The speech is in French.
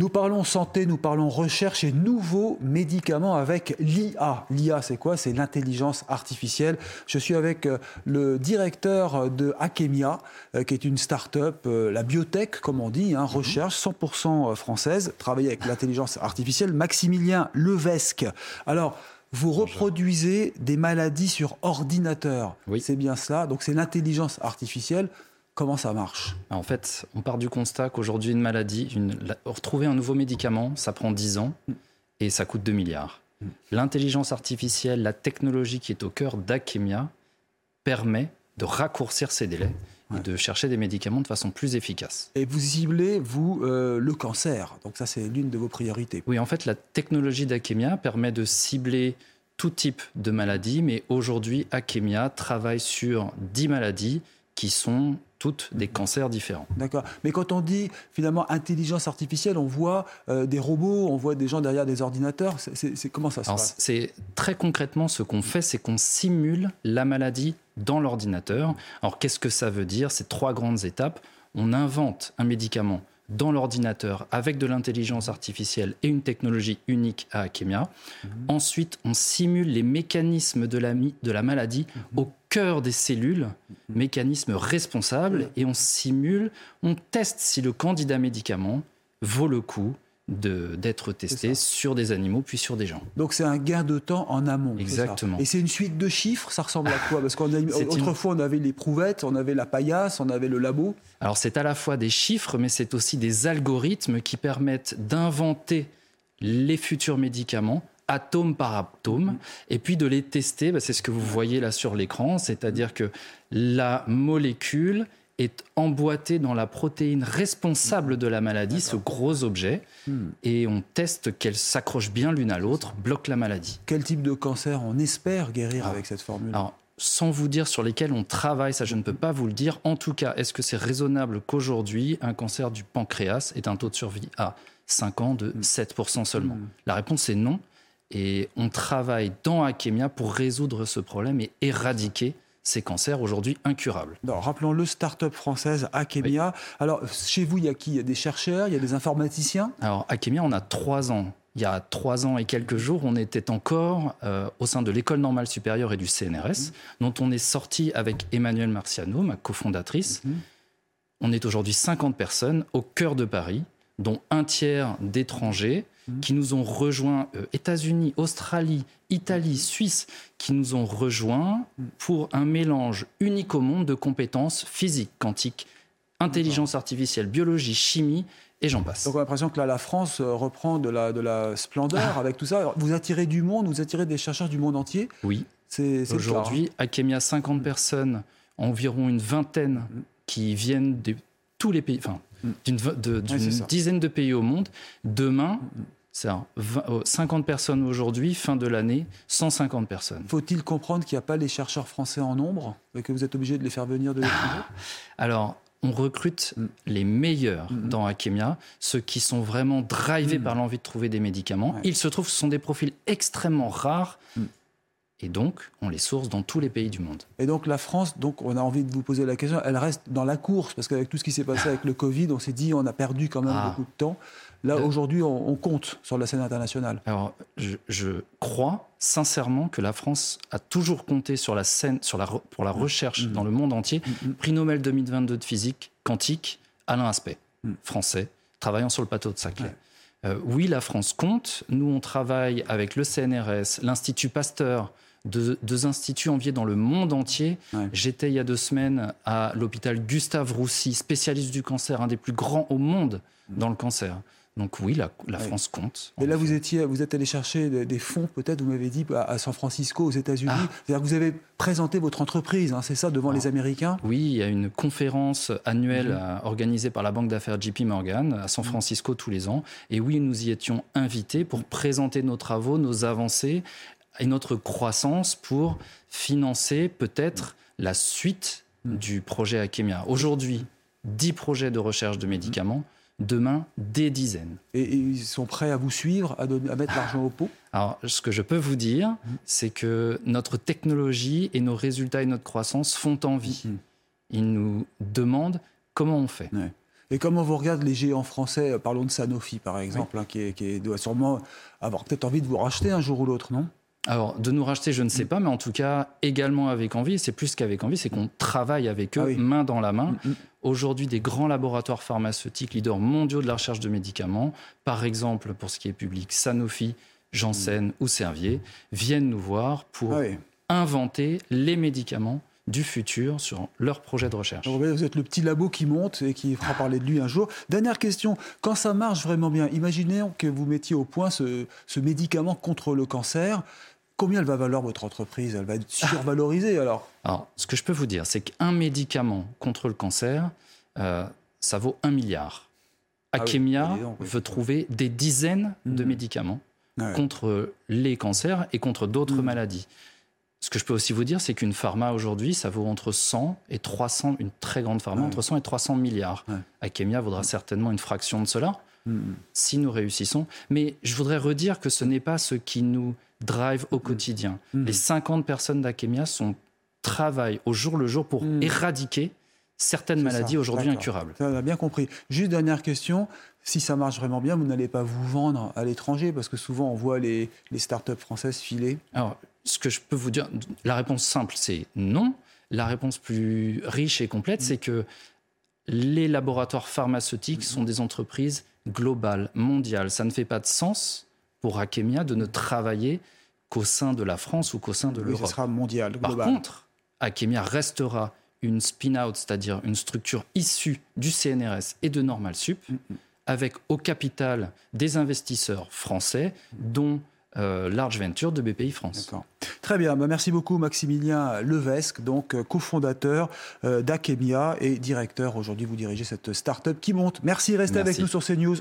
Nous parlons santé, nous parlons recherche et nouveaux médicaments avec l'IA. L'IA, c'est quoi? C'est l'intelligence artificielle. Je suis avec euh, le directeur de Akemia, euh, qui est une start-up, euh, la biotech, comme on dit, hein, recherche 100% française, travailler avec l'intelligence artificielle. Maximilien Levesque. Alors, vous reproduisez des maladies sur ordinateur. Oui. C'est bien cela. Donc, c'est l'intelligence artificielle. Comment ça marche? En fait, on part du constat qu'aujourd'hui, une maladie, une, retrouver un nouveau médicament, ça prend 10 ans et ça coûte 2 milliards. L'intelligence artificielle, la technologie qui est au cœur d'Akemia permet de raccourcir ces délais et de chercher des médicaments de façon plus efficace. Et vous ciblez, vous, euh, le cancer. Donc ça, c'est l'une de vos priorités. Oui, en fait, la technologie d'Akemia permet de cibler tout type de maladie, mais aujourd'hui, Akemia travaille sur 10 maladies qui sont toutes des cancers différents. D'accord. Mais quand on dit finalement intelligence artificielle, on voit euh, des robots, on voit des gens derrière des ordinateurs. C'est comment ça se passe? C'est très concrètement ce qu'on fait, c'est qu'on simule la maladie dans l'ordinateur. Alors qu'est-ce que ça veut dire? Ces trois grandes étapes. On invente un médicament dans l'ordinateur avec de l'intelligence artificielle et une technologie unique à Akemia. Mhm. Ensuite, on simule les mécanismes de la, de la maladie mhm. au cœur des cellules, mhm. mécanismes responsables, et on simule, on teste si le candidat médicament vaut le coup d'être testé sur des animaux puis sur des gens. Donc c'est un gain de temps en amont. Exactement. Et c'est une suite de chiffres, ça ressemble à quoi? Parce qu'autrefois on avait les prouvettes, on avait la paillasse, on avait le labo. Alors c'est à la fois des chiffres, mais c'est aussi des algorithmes qui permettent d'inventer les futurs médicaments atome par atome, et puis de les tester, bah, c'est ce que vous voyez là sur l'écran, c'est-à-dire que la molécule est emboîté dans la protéine responsable de la maladie, ce gros objet, hmm. et on teste qu'elle s'accroche bien l'une à l'autre, bloque la maladie. Quel type de cancer on espère guérir avec cette formule? Alors, sans vous dire sur lesquels on travaille, ça je ne peux pas vous le dire. En tout cas, est-ce que c'est raisonnable qu'aujourd'hui, un cancer du pancréas ait un taux de survie à 5 ans de 7% hmm. seulement? Hmm. La réponse est non. Et on travaille dans Akemia pour résoudre ce problème et éradiquer ces cancers aujourd'hui incurables. Rappelons-le, start-up française Akemia. Alors, chez vous, il y a qui? Il y a des chercheurs, il y a des informaticiens? Alors, Akemia, on a trois ans. Il y a trois ans et quelques jours, on était encore euh, au sein de l'École normale supérieure et du CNRS, mmh. dont on est sorti avec Emmanuel Marciano, ma cofondatrice. Mmh. On est aujourd'hui 50 personnes au cœur de Paris, dont un tiers d'étrangers mmh. qui nous ont rejoints, euh, États-Unis, Australie, Italie, Suisse, qui nous ont rejoints pour un mélange unique au monde de compétences physiques, quantiques, intelligence artificielle, biologie, chimie et j'en passe. Donc on a l'impression que là, la France euh, reprend de la, de la splendeur avec tout ça. vous attirez du monde, vous attirez des chercheurs du monde entier Oui. C'est Aujourd'hui, à Akemia, 50 personnes, environ une vingtaine qui viennent de tous les pays, enfin, mm. d'une dizaine de pays au monde. Demain, c'est 50 personnes aujourd'hui, fin de l'année, 150 personnes. Faut-il comprendre qu'il n'y a pas les chercheurs français en nombre et que vous êtes obligé de les faire venir de l'étranger? Alors, on recrute mm. les meilleurs mm, mm. dans Akemia, ceux qui sont vraiment drivés par l'envie de trouver des médicaments. Il se trouve que ce sont des profils extrêmement rares. Et donc, on les source dans tous les pays du monde. Et donc, la France, donc, on a envie de vous poser la question, elle reste dans la course, parce qu'avec tout ce qui s'est passé avec le Covid, on s'est dit, on a perdu quand même ah. beaucoup de temps. Là, aujourd'hui, on, compte sur la scène internationale. Alors, je, crois sincèrement que la France a toujours compté sur la scène, sur la, pour la recherche mm. dans le monde entier. Mm, mm. Prix Nobel 2022 de physique quantique, Alain Aspect, français, travaillant sur le plateau de Saclay. Euh, oui, la France compte. Nous, on travaille avec le CNRS, l'Institut Pasteur, deux, instituts enviés dans le monde entier. J'étais il y a deux semaines à l'hôpital Gustave Roussy, spécialiste du cancer, un des plus grands au monde dans le cancer. Donc oui, la, France compte. Et là, vous, étiez, vous êtes allé chercher des, fonds, peut-être, vous m'avez dit, à, San Francisco, aux États-Unis. Ah. C'est-à-dire que vous avez présenté votre entreprise, hein, c'est ça, devant les Américains? Oui, il y a une conférence annuelle mhm. euh, organisée par la banque d'affaires JP Morgan à San mhm. Francisco tous les ans. Et oui, nous y étions invités pour présenter nos travaux, nos avancées et notre croissance pour financer peut-être la suite mhm. du projet Akemia. Aujourd'hui, 10 projets de recherche de médicaments demain des dizaines. Et, ils sont prêts à vous suivre, à, mettre l'argent au pot? Alors, ce que je peux vous dire, mhm. c'est que notre technologie et nos résultats et notre croissance font envie. Mhm. Ils nous demandent comment on fait. Et comment vous regardez les géants français Parlons de Sanofi, par exemple, hein, qui, doit sûrement avoir peut-être envie de vous racheter un jour ou l'autre, non? Alors, de nous racheter, je ne sais mm. pas, mais en tout cas, également avec envie, c'est plus qu'avec envie, c'est qu'on travaille avec eux, ah main dans la main. Mm, mm. Aujourd'hui, des grands laboratoires pharmaceutiques, leaders mondiaux de la recherche de médicaments, par exemple, pour ce qui est public, Sanofi, Janssen ou Servier, viennent nous voir pour ah inventer les médicaments du futur sur leur projet de recherche. Vous êtes le petit labo qui monte et qui fera parler de lui un jour. Dernière question, quand ça marche vraiment bien, imaginez que vous mettiez au point ce, médicament contre le cancer. Combien elle va valoir votre entreprise? Elle va être survalorisée alors? Alors, ce que je peux vous dire, c'est qu'un médicament contre le cancer, euh, ça vaut un milliard. Ah Akemia veut trouver des dizaines de mmh. médicaments ah contre les cancers et contre d'autres mmh. maladies. Ce que je peux aussi vous dire, c'est qu'une pharma aujourd'hui, ça vaut entre 100 et 300, une très grande pharma, entre 100 et 300 milliards. Akemia vaudra certainement une fraction de cela, mm, mm. si nous réussissons. Mais je voudrais redire que ce n'est pas ce qui nous drive au mm. quotidien. Les 50 personnes d'Akemia sont travaillent au jour le jour pour éradiquer certaines maladies aujourd'hui incurables. Ça, on a bien compris. Juste dernière question. Si ça marche vraiment bien, vous n'allez pas vous vendre à l'étranger parce que souvent on voit les, les startups françaises filer. Alors, ce que je peux vous dire, la réponse simple, c'est non. La réponse plus riche et complète, c'est que les laboratoires pharmaceutiques sont des entreprises globales, mondiales. Ça ne fait pas de sens pour Akemia de ne travailler qu'au sein de la France ou qu'au sein de l'Europe. Ce sera mondial, global. Par contre, Akemia restera une spin-out, c'est-à-dire une structure issue du CNRS et de Normal Sup, mm, mm. avec au capital des investisseurs français, dont euh, Large Venture de BPI France. Très bien, bah, merci beaucoup Maximilien Levesque, donc euh, cofondateur euh, d'Akemia et directeur. Aujourd'hui, vous dirigez cette start-up qui monte. Merci, restez avec nous sur CNews.